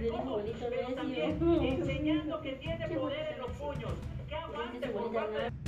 pero también enseñando que tiene poder en los puños, que aguante por parte